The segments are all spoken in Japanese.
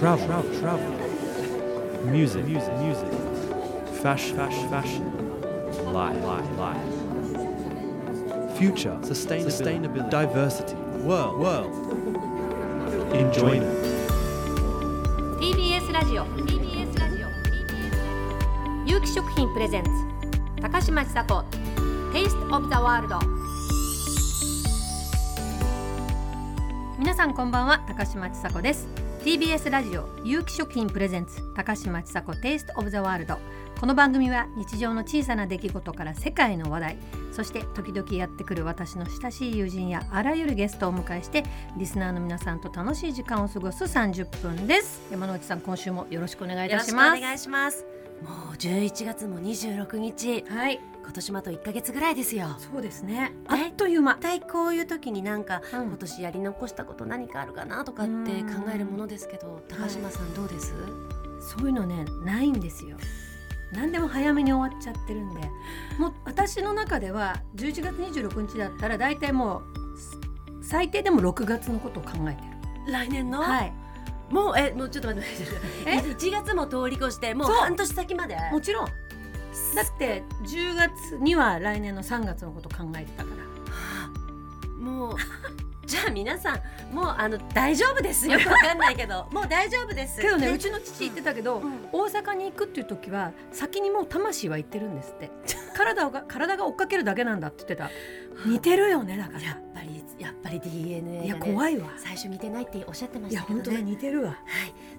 travel, travel, travel. Music, music, music. Fashion, fashion, fashion. Life, life, life. Future, sustainability, sustainability. diversity, world, world. Enjoyment. TBS ラジオ TBS ラジオ有機食品プレゼンツ高嶋ちさ子 Taste of the World 皆さんこんばんは高嶋ちさ子です TBS ラジオ有機食品プレゼンツ高嶋ちさ子 Taste of the World この番組は日常の小さな出来事から世界の話題そして時々やってくる私の親しい友人やあらゆるゲストをお迎えしてリスナーの皆さんと楽しい時間を過ごす30分です。山之内さん今週もよろしくお願いいよろしくおたします願いします。もう11月も26日、はい今年もあと1ヶ月ぐらいですよ。そうですね。あっという間。大体こういう時になんか、うん。今年やり残したこと何かあるかなとかって考えるものですけど、高島さんどうです？そういうのねないんですよ。何でも早めに終わっちゃってるんで。もう私の中では11月26日だったら大体もう最低でも6月のことを考えてる。来年の、はい。もうえもうちょっと待って え？待って。1月も通り越してもう。半年先まで？もちろんだって10月には来年の3月のこと考えてたから。はあもう。じゃあ皆さんもうあの大丈夫ですよ。く わかんないけど。もう大丈夫です。けどねでうちの父言ってたけど、うん。大阪に行くっていう時は先にもう魂は行ってるんですって。体が体が追っかけるだけなんだって言ってた。似てるよねだから。やっぱりやっぱり DNA が、ね、いや怖いわ。最初似てないっておっしゃってまいしたけどね。や本当だ似てるわ。はい、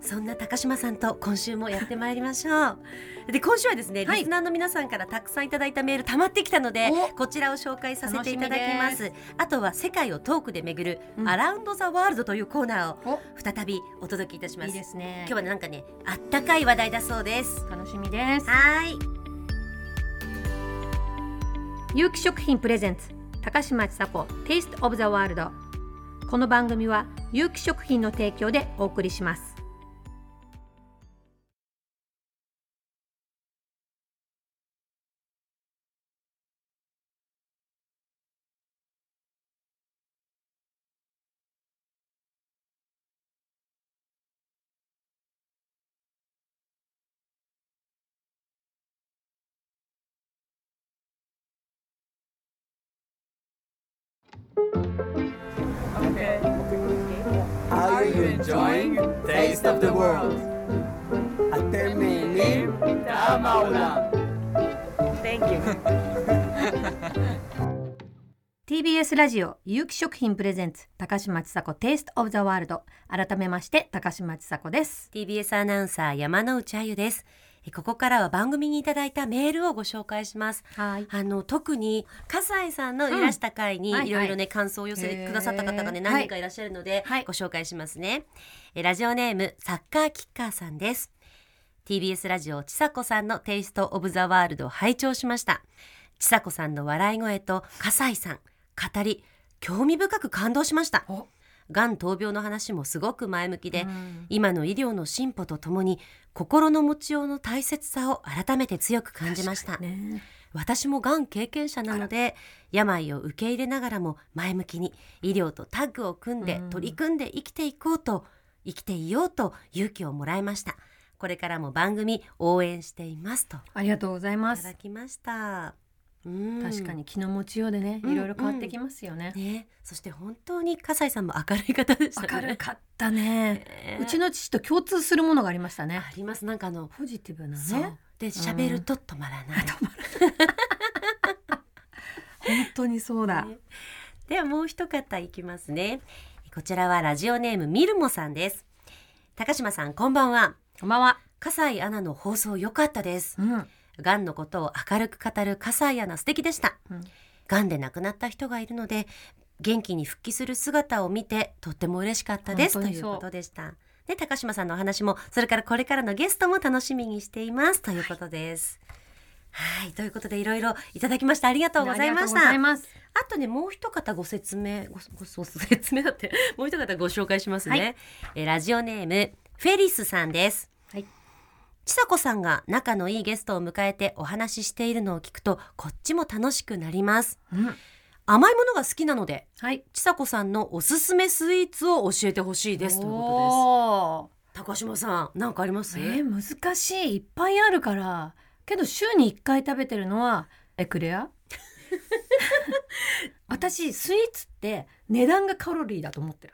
そんな高島さんと今週もやってまいりましょう。で今週はですね、はいリスナーの皆さんからたくさんいただいたメール溜まってきたのでおこちらを紹介させていただきま楽す。あとは世界をトークで巡る、うんアラウンドザワールドというコーナーをお再びお届けいたします。いいですね今日はねなんかねあったかい話題だそうです。楽しみですはい。有機食品プレゼンツ高嶋ちさ子 Taste of the World この番組は有機食品の提供でお送りします「Are you enjoying Taste of the World? אתם נהנים? טעם העולם. Thank you. TBS ラジオ有機食品プレゼンツ高嶋ちさ子 Taste of the World 改めまして高嶋ちさ子です TBS アナウンサー山之内あゆです。 えここからは番組にいただいたメールをご紹介します。はい。あの特に笠井さんのいらした回にうんはいい。ろいろね、感想を寄せてくださった方がね何人かいらっしゃるので、はい。ご紹介しますね、えラジオネームサッカーキッカーさんです。TBS ラジオちさ子さんのテイストオブザワールドを拝聴しました。ちさ子さんの笑い声と笠井さん語り興味深く感動しました。おがん闘病の話もすごく前向きで、うん。今の医療の進歩とともに心の持ちようの大切さを改めて強く感じました、ね。私もがん経験者なので病を受け入れながらも前向きに医療とタッグを組んでうん。取り組んで生きていこうと生きていようと勇気をもらいました。これからも番組応援していますと。ありがとうございます。いただきました。うん確かに気の持ちようでねうんいろいろ変わってきますよね、ね。そして本当に笠井さんも明るい方でしたね。明るかったね。ね。うちの父と共通するものがありましたね。あります。なんかあのポジティブなね。で喋ると止まらない、本当にそうだ、ね。ではもう一方いきますね。こちらはラジオネームミルモさんです。高島さんこんばんは。こんばんは。笠井アナの放送良かったです。うんがんのことを明るく語る笠井アナ素敵でした。うん。がんで亡くなった人がいるので元気に復帰する姿を見てとっても嬉しかったです。ということでした。で高島さんのお話もそれからこれからのゲストも楽しみにしています。ということです。はい、ということでいろいろいただきました。ありがとうございました。あとねもう一方ご説明ごごご説明だってもう一方ご紹介しますね、はい。えラジオネームフェリスさんです。はいちさ子さんが仲のいいゲストを迎えてお話ししているのを聞くとこっちも楽しくなります。うん。甘いものが好きなのではい。ちさ子さんのおすすめスイーツを教えてほしいですというこおー。高島さんなんかあります、えー、難しい。いっぱいあるから。けど週に1回食べてるのはエクレア？私スイーツって値段がカロリーだと思ってる、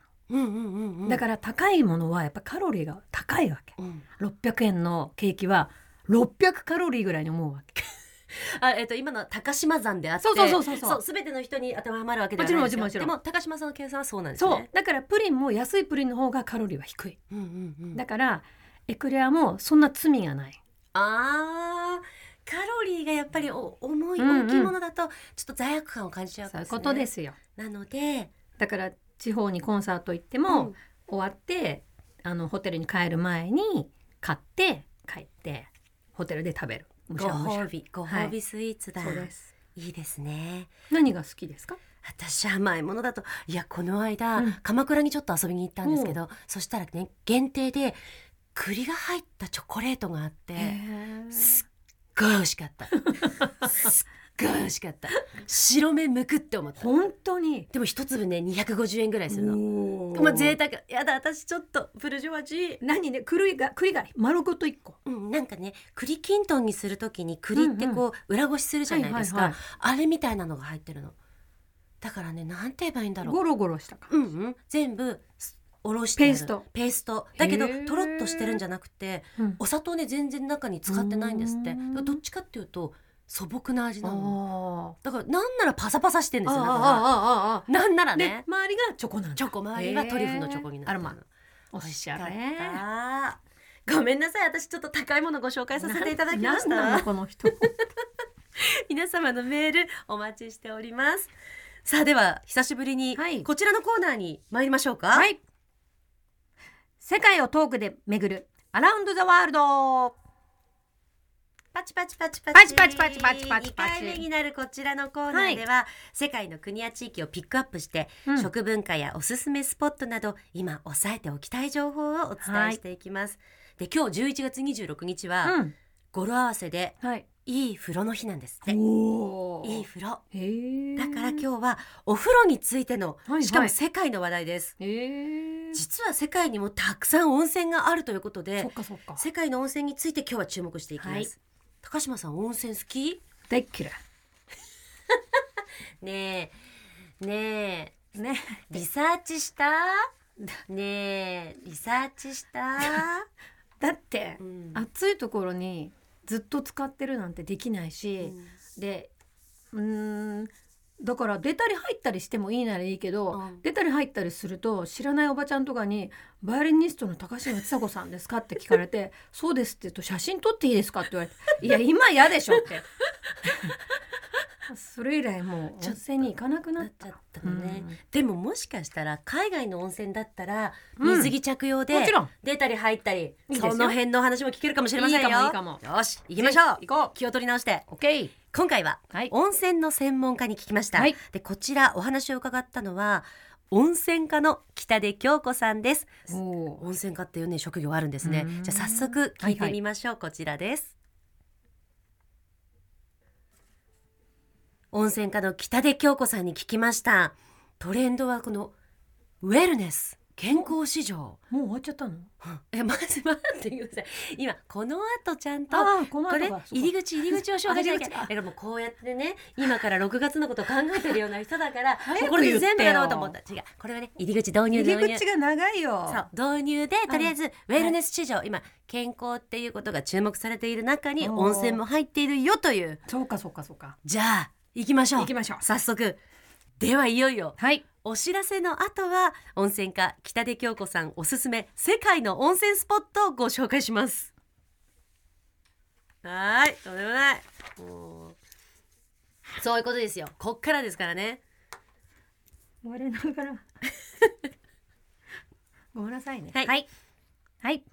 だから高いものはやっぱカロリーが高いわけ。うん。600円のケーキは600カロリーぐらいに思うわけ。あえっ、と今のは高島山であってそうそうそうそうそう。すべての人に当てはまるわけではないですよ。もちろんもちろん。もちろんでも高島さんの計算はそうなんですそう。ねだからプリンも安いプリンの方がカロリーは低い。うんうんうん。だからエクレアもそんな罪がない。あーカロリーがやっぱりお重い、大きいものだとちょっと罪悪感を感じちゃうからそういうことですよ。なので、だから地方にコンサート行ってうも、ん。終わってあのホテルに帰る前に買って帰ってホテルで食べる。ご褒美ご褒美スイーツだ、そうです。いいですね。何が好きですか？私甘いものだといやこの間、うん。鎌倉にちょっと遊びに行ったんですけどそしたらね限定で栗が入ったチョコレートがあってすっごい美味しかった ごい美味しかった。白目むくって思った。本当に？でも一粒ね250円ぐらいするの。おまあ贅沢。やだ私ちょっとブルジョワジー。何ね？栗が栗が丸ごと一個。うん、なんかね栗きんとんにするときに栗ってこう裏ごしするじゃないですか、はいはいあれみたいなのが入ってるの。だからねなんて言えばいいんだろう。ゴロゴロしたかうんうん。全部すおろしてペースト。ペースト。だけどとろっとしてるんじゃなくてうん。お砂糖ね全然中に使ってないんですって。どっちかっていうと素朴な味あなの。ー。だからなんならパサパサしてんですよ。なんならでね周りがチョコなんだ。チョコ周りはトリュフのチョコになる。のあらまおしゃれ。ごめんなさい。私ちょっと高いものご紹介させていただきましなんなのたこの人。皆様のメールお待ちしております。さあでは久しぶりにはい。こちらのコーナーに参りましょうか、はい。世界をトークで巡るアラウンドザワールドパチパチパチパチ。パチパチパチパチパチパチ。2回目になるこちらのコーナーでは、世界の国や地域をピックアップして、うん。食文化やおすすめスポットなど今押さえておきたい情報をお伝えしていきます、で今日11月26日は、うん。語呂合わせではい。いい風呂の日なんですって。おいい風呂。だから今日はお風呂についての、はいしかもはい世界の話題です、実は世界にもたくさん温泉があるということで世界の温泉について今日は注目していきます、はい高島さん温泉好き？大っ嫌い。ねえ。ねえ。ねリサーチした？ねえ。リサーチした、だってうん。暑いところにずっと使ってるなんてできないし、でうーんだから出たり入ったりしてもいいならいいけど、うん。出たり入ったりすると知らないおばちゃんとかに「バイオリニストの高島千佐子さんですか?」って聞かれて「そうです」って言うと「写真撮っていいですか?」って言われて「いや今嫌でしょ」って。それ以来もう温泉に行かなくなっちゃったのね、うん。でももしかしたら海外の温泉だったらうん。水着着用でもちろん。出たり入ったり、その辺の話も聞けるかもしれませんよ。いいかもいいかも。よし行きましょう。行こう気を取り直して。オッケー今回ははい。温泉の専門家に聞きました、はい。でこちらお話を伺ったのは温泉家の北出京子さんです。おー。温泉家っていうね職業あるんですね。うん。じゃあ早速聞いてみましょう、こちらです。温泉家の北出京子さんに聞きました。トレンドはこのウェルネス健康市場。もう終わっちゃったの？えまず待ってください。今この後ちゃんとああこのこれ入り口入り口を紹介しなきゃ。あ入り口。あ。だからもうこうやってね今から6月のことを考えてるような人だから 早くこれ全部やろうと思った違うこれはね入り口導入入導入り口が長いよ。そう導入でとりあえずウェルネス市場、今健康っていうことが注目されている中におー温泉も入っているよという。そうかそうかそうか。じゃあ行きましょう。行きましょう。早速。ではいよいよ。はいお知らせの後は温泉家北出京子さんおすすめ世界の温泉スポットをご紹介します。はーいとんでもない。もう。そういうことですよ。こっからですからね。我ながら。ごめんなさいね。はい。はい、はい。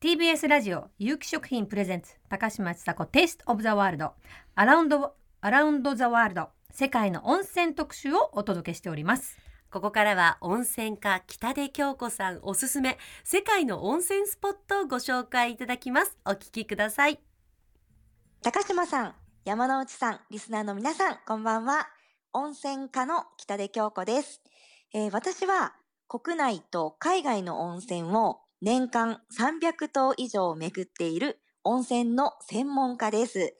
TBS ラジオ有機食品プレゼンツ高嶋ちさ子テイストオブザワールドアラウンドアラウンドザワールド世界の温泉特集をお届けしておりますここからは温泉家北出京子さんおすすめ世界の温泉スポットをご紹介いただきますお聞きください高島さん、山内さん、リスナーの皆さん、こんばんは。温泉家の北出京子です。えー私は国内と海外の温泉を年間300頭以上巡っている温泉の専門家です。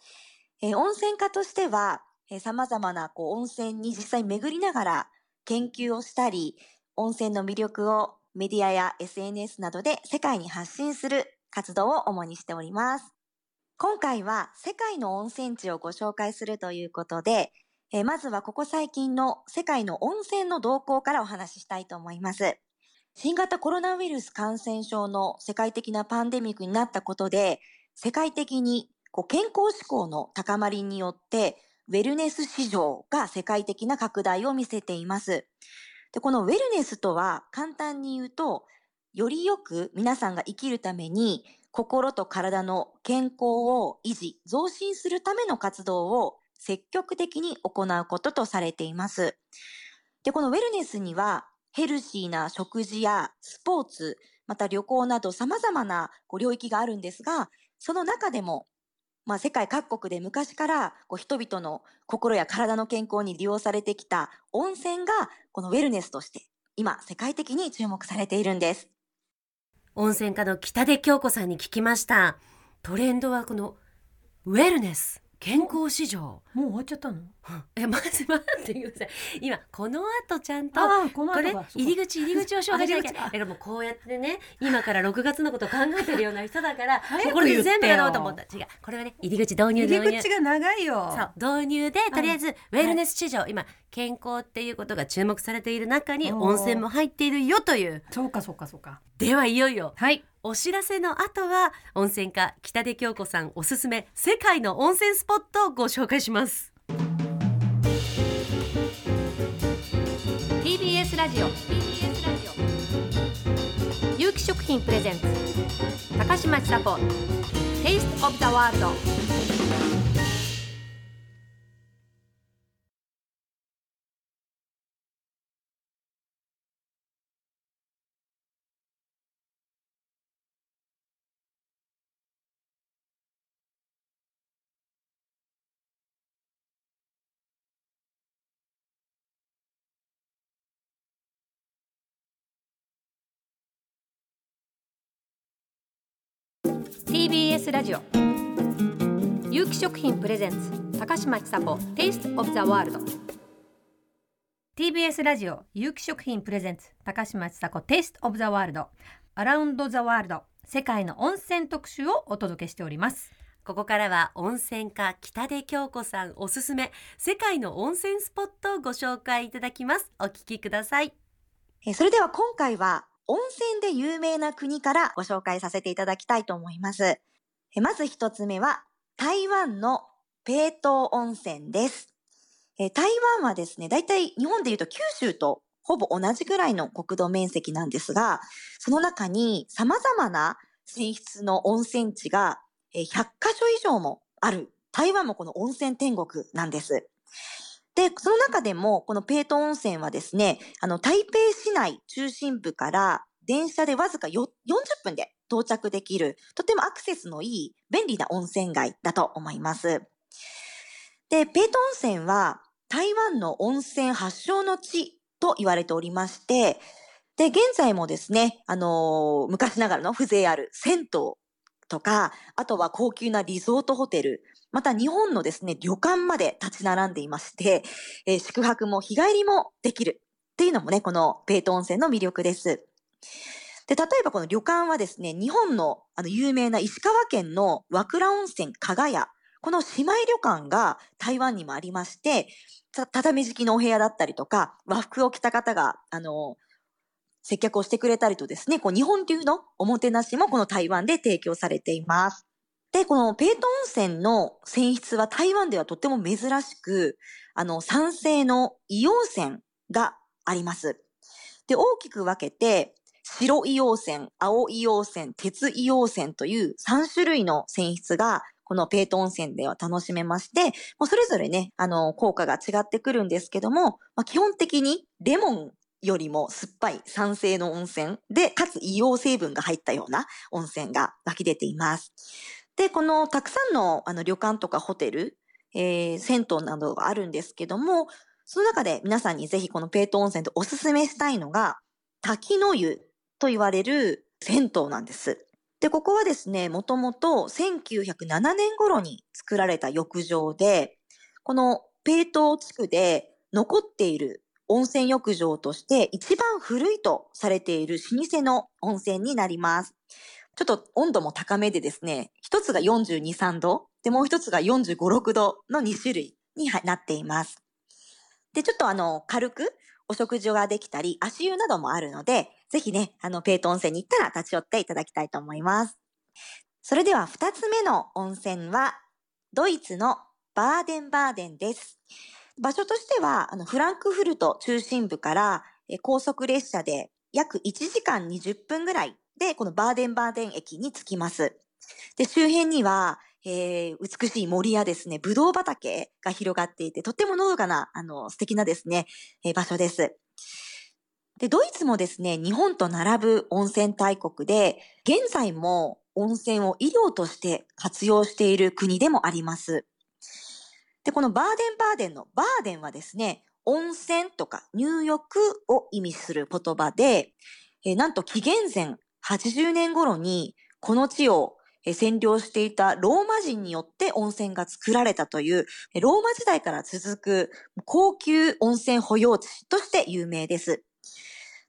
えー温泉家としては、えー様々なこう温泉に実際巡りながら研究をしたり、温泉の魅力をメディアや SNS などで世界に発信する活動を主にしております。今回は世界の温泉地をご紹介するということで、えーまずはここ最近の世界の温泉の動向からお話ししたいと思います。新型コロナウイルス感染症の世界的なパンデミックになったことで、世界的にこう健康志向の高まりによって、ウェルネス市場が世界的な拡大を見せています。で、このウェルネスとは簡単に言うと、よりよく皆さんが生きるために心と体の健康を維持、増進するための活動を積極的に行うこととされています。で、このウェルネスにはヘルシーな食事やスポーツ、また旅行など様々なこう領域があるんですが、その中でも、まあ、世界各国で昔からこう人々の心や体の健康に利用されてきた温泉がこのウェルネスとして今世界的に注目されているんです。温泉家の北出京子さんに聞きましたトレンドはこのウェルネス健康市場。もう終わっちゃったの？えまず待ってください。今この後ちゃんとこのこれ入り口入り口を紹介しなきゃ。あ入り口。あ。だからもうこうやってね今から6月のことを考えてるような人だから早くこれで全部やろうと思った。違う。これはね入り口導入入導入。り口が長いよ。そう。導入でとりあえずウェルネス市場、今健康っていうことが注目されている中におー。温泉も入っているよという。そうかそうかそうか。ではいよいよ。はいお知らせの後は温泉家北出京子さんおすすめ世界の温泉スポットをご紹介します。TBS ラジオ TBS ラジオ有機食品プレゼンツ高嶋ちさ子テイストオブザワールド！TBS ラジオ。有機食品プレゼンツ高嶋ちさ子 Taste of the World TBS ラジオ有機食品プレゼンツ高嶋ちさ子 Taste of the World Around the World 世界の温泉特集をお届けしております。ここからは温泉家北出京子さんおすすめ世界の温泉スポットをご紹介いただきます。お聞きください。えーそれでは今回は温泉で有名な国からご紹介させていただきたいと思います。えまず一つ目は台湾のペートー温泉です。え台湾はですね、だいたい日本で言うと九州とほぼ同じぐらいの国土面積なんですが、その中に様々な泉質の温泉地が100カ所以上もある台湾もこの温泉天国なんです。で、その中でも、このペート温泉はですね、あの、台北市内中心部から電車でわずか40分で到着できる、とてもアクセスのいい便利な温泉街だと思います。で、ペート温泉は台湾の温泉発祥の地と言われておりまして、で、現在もですね、あのー昔ながらの風情ある銭湯とか、あとは高級なリゾートホテル、また日本のですね、旅館まで立ち並んでいまして、えー宿泊も日帰りもできるっていうのもね、このペート温泉の魅力です。で、例えばこの旅館はですね、日本のあの有名な石川県の和倉温泉加賀屋、この姉妹旅館が台湾にもありまして、た畳敷きのお部屋だったりとか、和服を着た方が、あの、接客をしてくれたりとですね、こう日本流のおもてなしもこの台湾で提供されています。で、このペート温泉の泉質は台湾ではとっても珍しく、あの、酸性の硫黄泉があります。で、大きく分けて、白硫黄泉、青硫黄泉、鉄硫黄泉という3種類の泉質が、このペート温泉では楽しめまして、もうそれぞれね、あの、効果が違ってくるんですけども、まあ、基本的にレモンよりも酸っぱい酸性の温泉で、かつ硫黄成分が入ったような温泉が湧き出ています。で、このたくさんのあの旅館とかホテル、えー銭湯などがあるんですけども、その中で皆さんにぜひこのペート温泉でおすすめしたいのが、滝の湯と言われる銭湯なんです。で、ここはですね、もともと1907年頃に作られた浴場で、このペイト地区で残っている温泉浴場として一番古いとされている老舗の温泉になります。ちょっと温度も高めでですね、一つが42、3度、で、もう一つが45、6度の2種類になっています。で、ちょっとあの、軽くお食事ができたり、足湯などもあるので、ぜひね、あの、ペイト温泉に行ったら立ち寄っていただきたいと思います。それでは二つ目の温泉は、ドイツのバーデンバーデンです。場所としては、あの、フランクフルト中心部から、え高速列車で約1時間20分ぐらいで、このバーデンバーデン駅に着きます。で、周辺には、えー美しい森やですね、ブドウ畑が広がっていて、とってものどかな、あの、素敵なですね、えー場所です。で、ドイツもですね、日本と並ぶ温泉大国で、現在も温泉を医療として活用している国でもあります。で、このバーデンバーデンのバーデンはですね、温泉とか入浴を意味する言葉で、えーなんと紀元前80年頃にこの地を占領していたローマ人によって温泉が作られたという、ローマ時代から続く高級温泉保養地として有名です。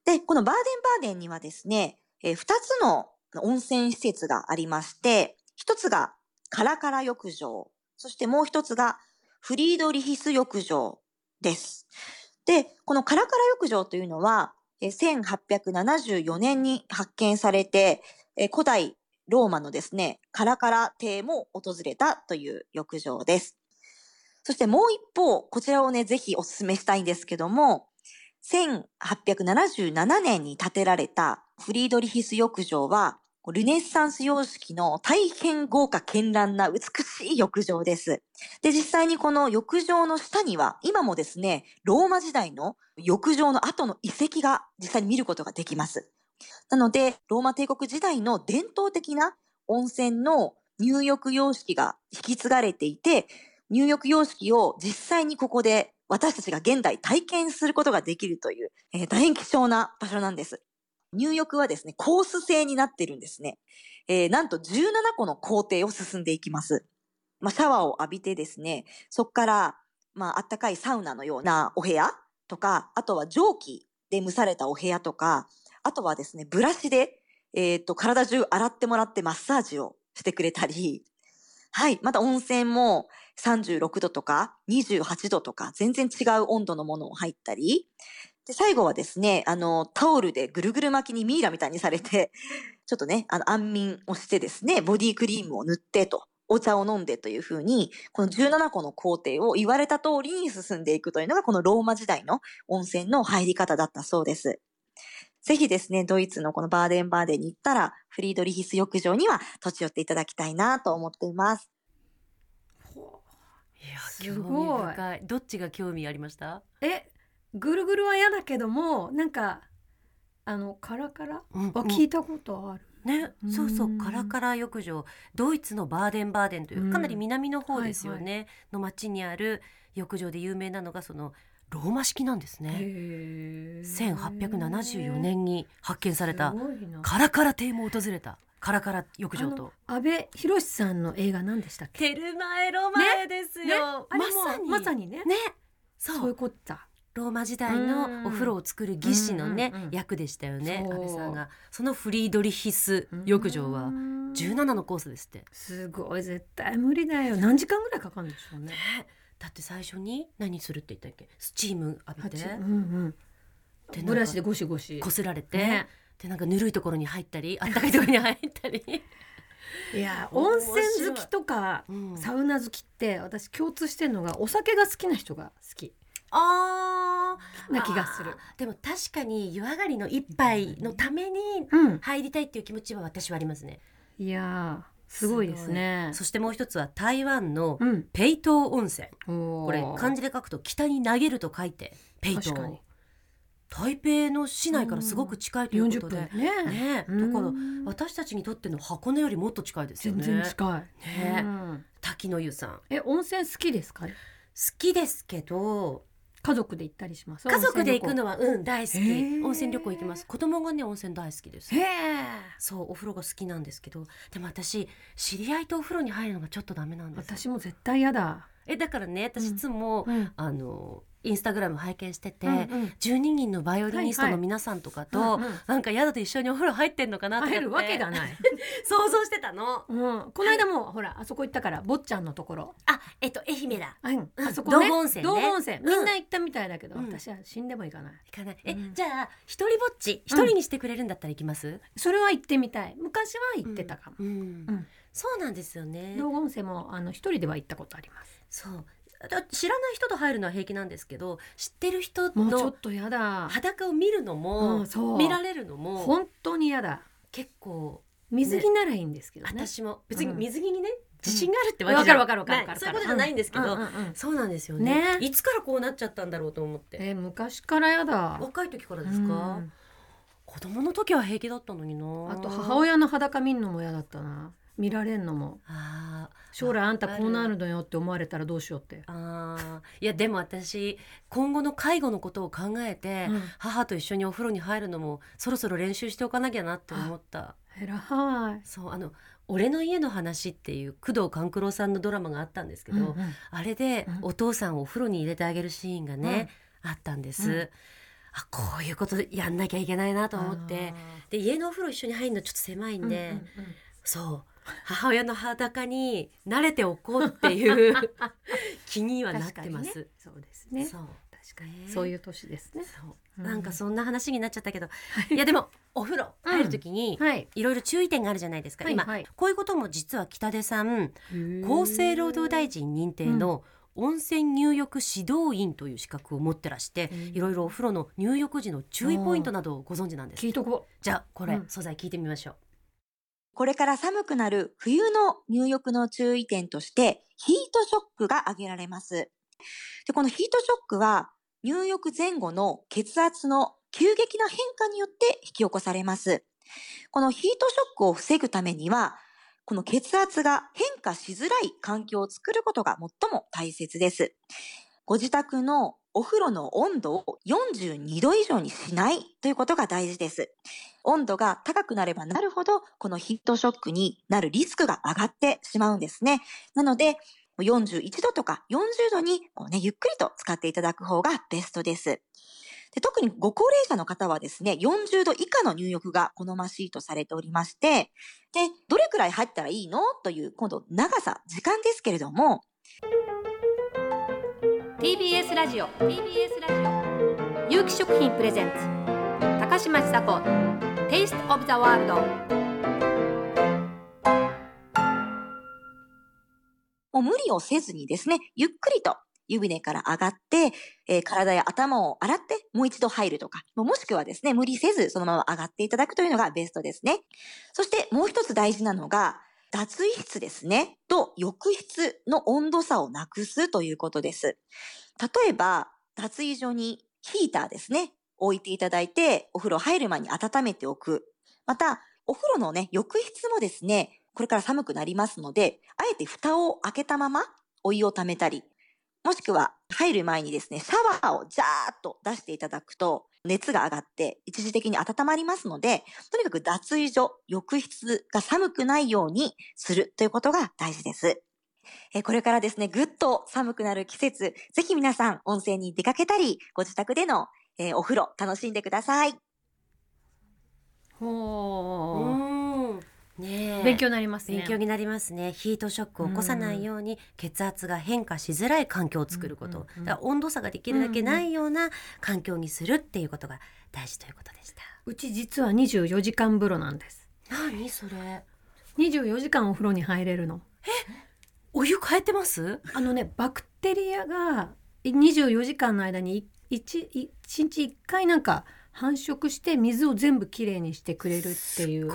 で、このバーデンバーデンにはですね、えー二つの温泉施設がありまして、一つがカラカラ浴場、そしてもう一つがフリードリヒス浴場です。で、このカラカラ浴場というのは、1874年に発見されて、古代ローマのですね、カラカラ邸も訪れたという浴場です。そしてもう一方、こちらをね、ぜひお勧めしたいんですけども、1877年に建てられたフリードリヒス浴場は、ルネッサンス様式の大変豪華絢爛な美しい浴場です。で、実際にこの浴場の下には、今もですね、ローマ時代の浴場の後の遺跡が実際に見ることができます。なので、ローマ帝国時代の伝統的な温泉の入浴様式が引き継がれていて、入浴様式を実際にここで私たちが現代体験することができるという、えー大変貴重な場所なんです。入浴はですね、コース制になってるんですね。えーなんと17個の工程を進んでいきます。まあ、シャワーを浴びてですね、そこから、まあ、あったかいサウナのようなお部屋とか、あとは蒸気で蒸されたお部屋とか、あとはですね、ブラシで、えっ、と、体中洗ってもらってマッサージをしてくれたり、はい。また温泉も36度とか28度とか全然違う温度のものを入ったり、で、最後はですね、あの、タオルでぐるぐる巻きにミイラみたいにされて、ちょっとね、あの、安眠をしてですね、ボディクリームを塗ってと、お茶を飲んでというふうに、この17個の工程を言われた通りに進んでいくというのが、このローマ時代の温泉の入り方だったそうです。ぜひですね、ドイツのこのバーデンバーデンに行ったら、フリードリヒス浴場には立ち寄っていただきたいなと思っています。いやす興ごい味深いどっちが興味ありました？えぐるぐるは嫌だけどもなんかあのカラカラ？うんは聞いたことある、ね、そうそううんカラカラ浴場。ドイツのバーデンバーデンといううん。かなり南の方ですよはいね、の町にある浴場で有名なのがそのローマ式なんですね。へー1874年に発見されたカラカラ邸も訪れたカラカラ浴場と。阿部寛さんの映画何でしたっけ？テルマエロマエですよ、ねあれもまさに。まさにね。ねそう。そういうことだローマ時代のお風呂を作る技師のね、うんうんうん役でしたよね安倍さんが。そのフリードリヒス浴場はうん17のコースですってすごい絶対無理だよ。何時間ぐらいかかるんでしょうね。ね。だって最初に何するって言ったっけ。スチーム浴びて。八うんうん。でブラシでゴシゴシ。こすられて、ね。でなんかぬるいところに入ったりあったかいところに入ったり、いや面温泉好きとかうん。サウナ好きって私共通してるのがお酒が好きな人が好きあー。な気がする。でも確かに湯上がりの一杯のためにうん。入りたいっていう気持ちは私はありますね。いやーすごいですね。そしてもう一つは台湾のうん。ペイトー温泉。ここれ漢字で書くと北に投げると書いてペイトー。確かに。台北の市内からすごく近いという40ことで、分。だねねうん。だから私たちにとっての箱根よりもっと近いですよ全ね然近い。ねうん。滝の湯さん。好え温泉好きですか？きですけど家族で行ったりします。家族で行くのははうん大好き。温泉旅行行きます。子供がね温泉大好きです。そうお風呂が好きなんですけど。でも私知り合いとお風呂に入るのがちょっとダメなんです私も絶対嫌だ。えだからね私いつも、うん。あのインスタグラム拝見してて、うんうん。12人のバイオリニストの皆さんとかと、はいはいなんか宿で一緒にお風呂入ってんのかなとかって。入るわけがない。想像してたの。うん、この間もほらあそこ行ったから坊ちゃんのところ。あえっと愛媛だ。あ,、うん、うん。あそこね。道後温泉ね。道後温泉。うん。みんな行ったみたいだけど、うん。私は死んでも行かない。行かない。え、うん。じゃあ一人ぼっち一人にしてくれるんだったら行きます、それは行ってみたい。昔は行ってたかも。そうなんですよね。道後温泉もあの一人では行ったことあります。そう。だ知らない人と入るのは平気なんですけど知ってる人のちょっと嫌だ。裸を見るのも、うん見られるのも本当に嫌だ。結構水着ならいいんですけどね。私も。別にうん水着にね、自信があるってわけじゃわかるわかるわかかる。ない。そういうことじゃないんですけど、うんうんうん。そうなんですよね。ね。いつからこうなっちゃったんだろうと思って。えー昔から嫌だ。若い時からですか、うん。子供の時は平気だったのにな。あと母親の裸見んのも嫌だったな。見られんのも。あー将来あんたこうなるのよって思われたらどうしようって。あー。いやでも私今後の介護のことを考えて、うん。母と一緒にお風呂に入るのもそろそろ練習しておかなきゃなって思った。えらはい。そうあの「俺の家の話」っていう工藤官九郎さんのドラマがあったんですけど、うんうん。あれでうん。お父さんをお風呂に入れてあげるシーンがね、あったんです、うん。あこういうことやんなきゃいけないなと思って。で家のお風呂一緒に入るのちょっと狭いんで、うんうんうん。そう母親の裸に慣れておこうっていう 気にはなってます。ね。そうですね。そう。確かに。ねそういう年ですね。そう。うん。なんかそんな話になっちゃったけど、い。やでもお風呂入る時にはい。いろいろ注意点があるじゃないですか、今、はい。こういうことも実は北出さん厚生労働大臣認定の温泉入浴指導員という資格を持ってらして、うん。いろいろお風呂の入浴時の注意ポイントなどをご存知なんです。聞いとこじゃあこれ、うん。素材聞いてみましょうこれから寒くなる冬の入浴の注意点として、ヒートショックが挙げられます。で、このヒートショックは、入浴前後の血圧の急激な変化によって引き起こされます。このヒートショックを防ぐためには、この血圧が変化しづらい環境を作ることが最も大切です。ご自宅のお風呂の温度を42度以上にしないということが大事です。温度が高くなればなるほど、このヒートショックになるリスクが上がってしまうんですね。なので、41度とか40度にこう、ね、ゆっくりと使っていただく方がベストです。で特にご高齢者の方はですね、40度以下の入浴が好ましいとされておりまして、で、どれくらい入ったらいいの？という、今度長さ、時間ですけれども、TBS ラジオ。TBS ラジオ。有機食品プレゼンツ。高嶋ちさ子。Taste of the World もう無理をせずにですね、ゆっくりと湯船から上がって、えー体や頭を洗ってもう一度入るとか、ももしくはですね、無理せずそのまま上がっていただくというのがベストですね。そしてもう一つ大事なのが、脱衣室ですね、と浴室の温度差をなくすということです。例えば、脱衣所にヒーターですね、置いていただいて、お風呂入る前に温めておく。また、お風呂のね、浴室もですね、これから寒くなりますので、あえて蓋を開けたままお湯を溜めたり、もしくは入る前にですね、シャワーをジャーっと出していただくと、熱が上がって一時的に温まりますので、とにかく脱衣所、浴室が寒くないようにするということが大事です。えーこれからですね、ぐっと寒くなる季節、ぜひ皆さん温泉に出かけたり、ご自宅での、えーお風呂楽しんでください。うほーんねえ。勉強になりますね。勉強になりますね。ヒートショックを起こさないように血圧が変化しづらい環境を作ること、うんうんうん。だ温度差ができるだけないような環境にするっていうことが大事ということでした、うち実は24時間風呂なんです。何それ？24時間お風呂に入れるの。お湯変えてます？あのねバクテリアが24時間の間に 1, 1日1回なんか繁殖して水を全部きれいにしてくれるっていう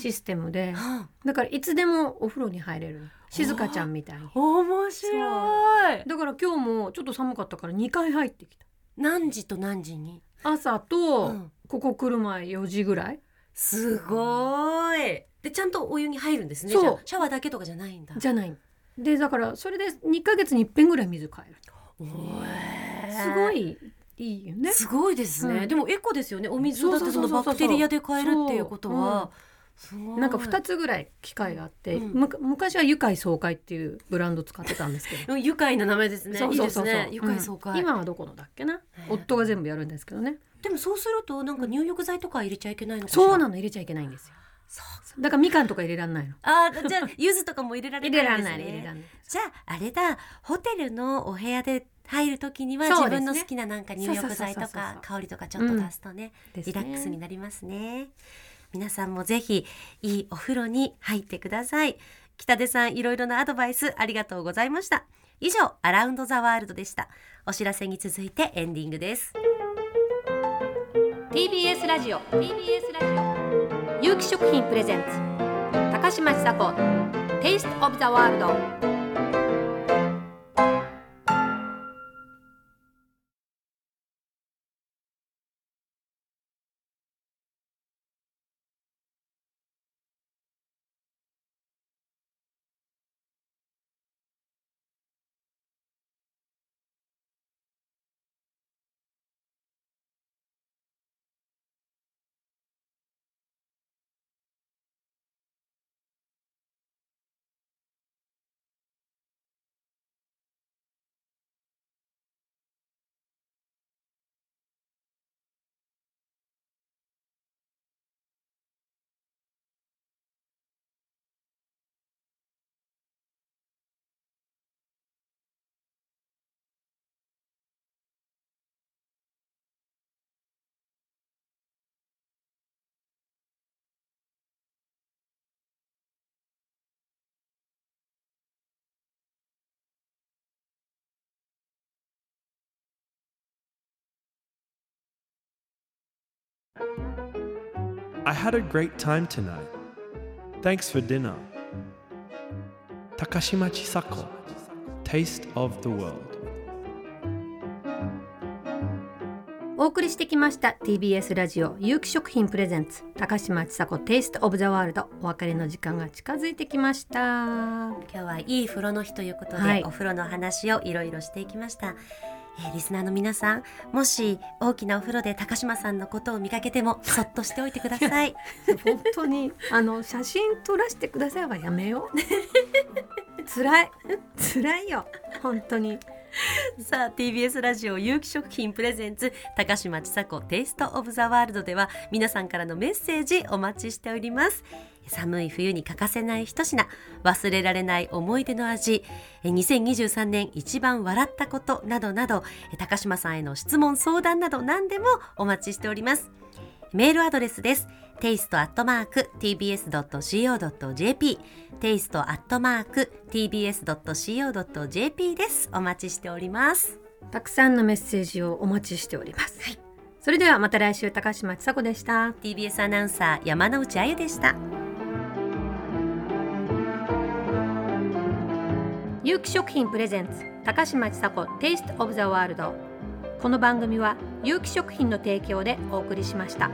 システムでうん。だからいつでもお風呂に入れる。の静香ちゃんみたいに。面白い。だから今日もちょっと寒かったから2回入ってきた。何時と何時に？朝と、うん。ここ来る前4時ぐらい。すごい。でちゃんとお湯に入るんですね。そう。シャワーだけとかじゃないんだ。じゃない。でだからそれで2ヶ月に一遍ぐらい水変える。すごいいいよね。すごいですね、うん。でもエコですよね。お水だってそのバクテリアで変えるっていうことは。なんか2つぐらい機械があって、うん。昔は愉快爽快っていうブランド使ってたんですけど。うん愉快な名前ですね。そうそうそうそう。いいですね。愉快爽快、うん今はどこのだっけな？え夫が全部やるんですけどね。でもそうするとなんか入浴剤とか入れちゃいけないのかそうなの入れちゃいけないんですよそう。だからみかんとか入れらんないの。あーじゃあ 柚子とかも入れられ入ないんですね。れらんない入れらんないじゃああれだ。ホテルのお部屋で入るときには自分の好きななんか入浴剤とか香りとかちょっと出すとね、ですね。リラックスになりますね。皆さんもぜひいいお風呂に入ってください。北出さんいろいろなアドバイスありがとうございました。以上アラウンドザワールドでした。お知らせに続いてエンディングです。TBS ラジオ。TBS ラジオ有機食品プレゼンツ高嶋ちさ子テイストオブザワールド I had a great time tonight. Thanks for dinner. Takashima Chisako, Taste of the World. お送りしてきました TBS ラジオ有機食品プレゼンツ高嶋ちさ子 Taste of the World お別れの時間が近づいてきました今日はいい風呂の日ということで、はいお風呂の話をいろいろしていきました、えーリスナーの皆さんもし大きなお風呂で高島さんのことを見かけてもそっとしておいてください。本当にあの写真撮らせてくださいはやめよう。辛い。辛いよ。本当に。さあ TBS ラジオ有機食品プレゼンツ高島ちさ子テイストオブザワールドでは皆さんからのメッセージお待ちしております寒い冬に欠かせない一品忘れられない思い出の味え2023年一番笑ったことなどなどえ高島さんへの質問相談など何でもお待ちしておりますメールアドレスです。テイストアットマーク tbs.co.jp テイストアットマーク tbs.co.jp です。お待ちしております。たくさんのメッセージをお待ちしております、それではまた来週高嶋ちさ子でした TBS アナウンサー山之内あゆでした。有機食品プレゼンツ高嶋ちさ子テイストオブザワールドこの番組は有機食品の提供でお送りしました。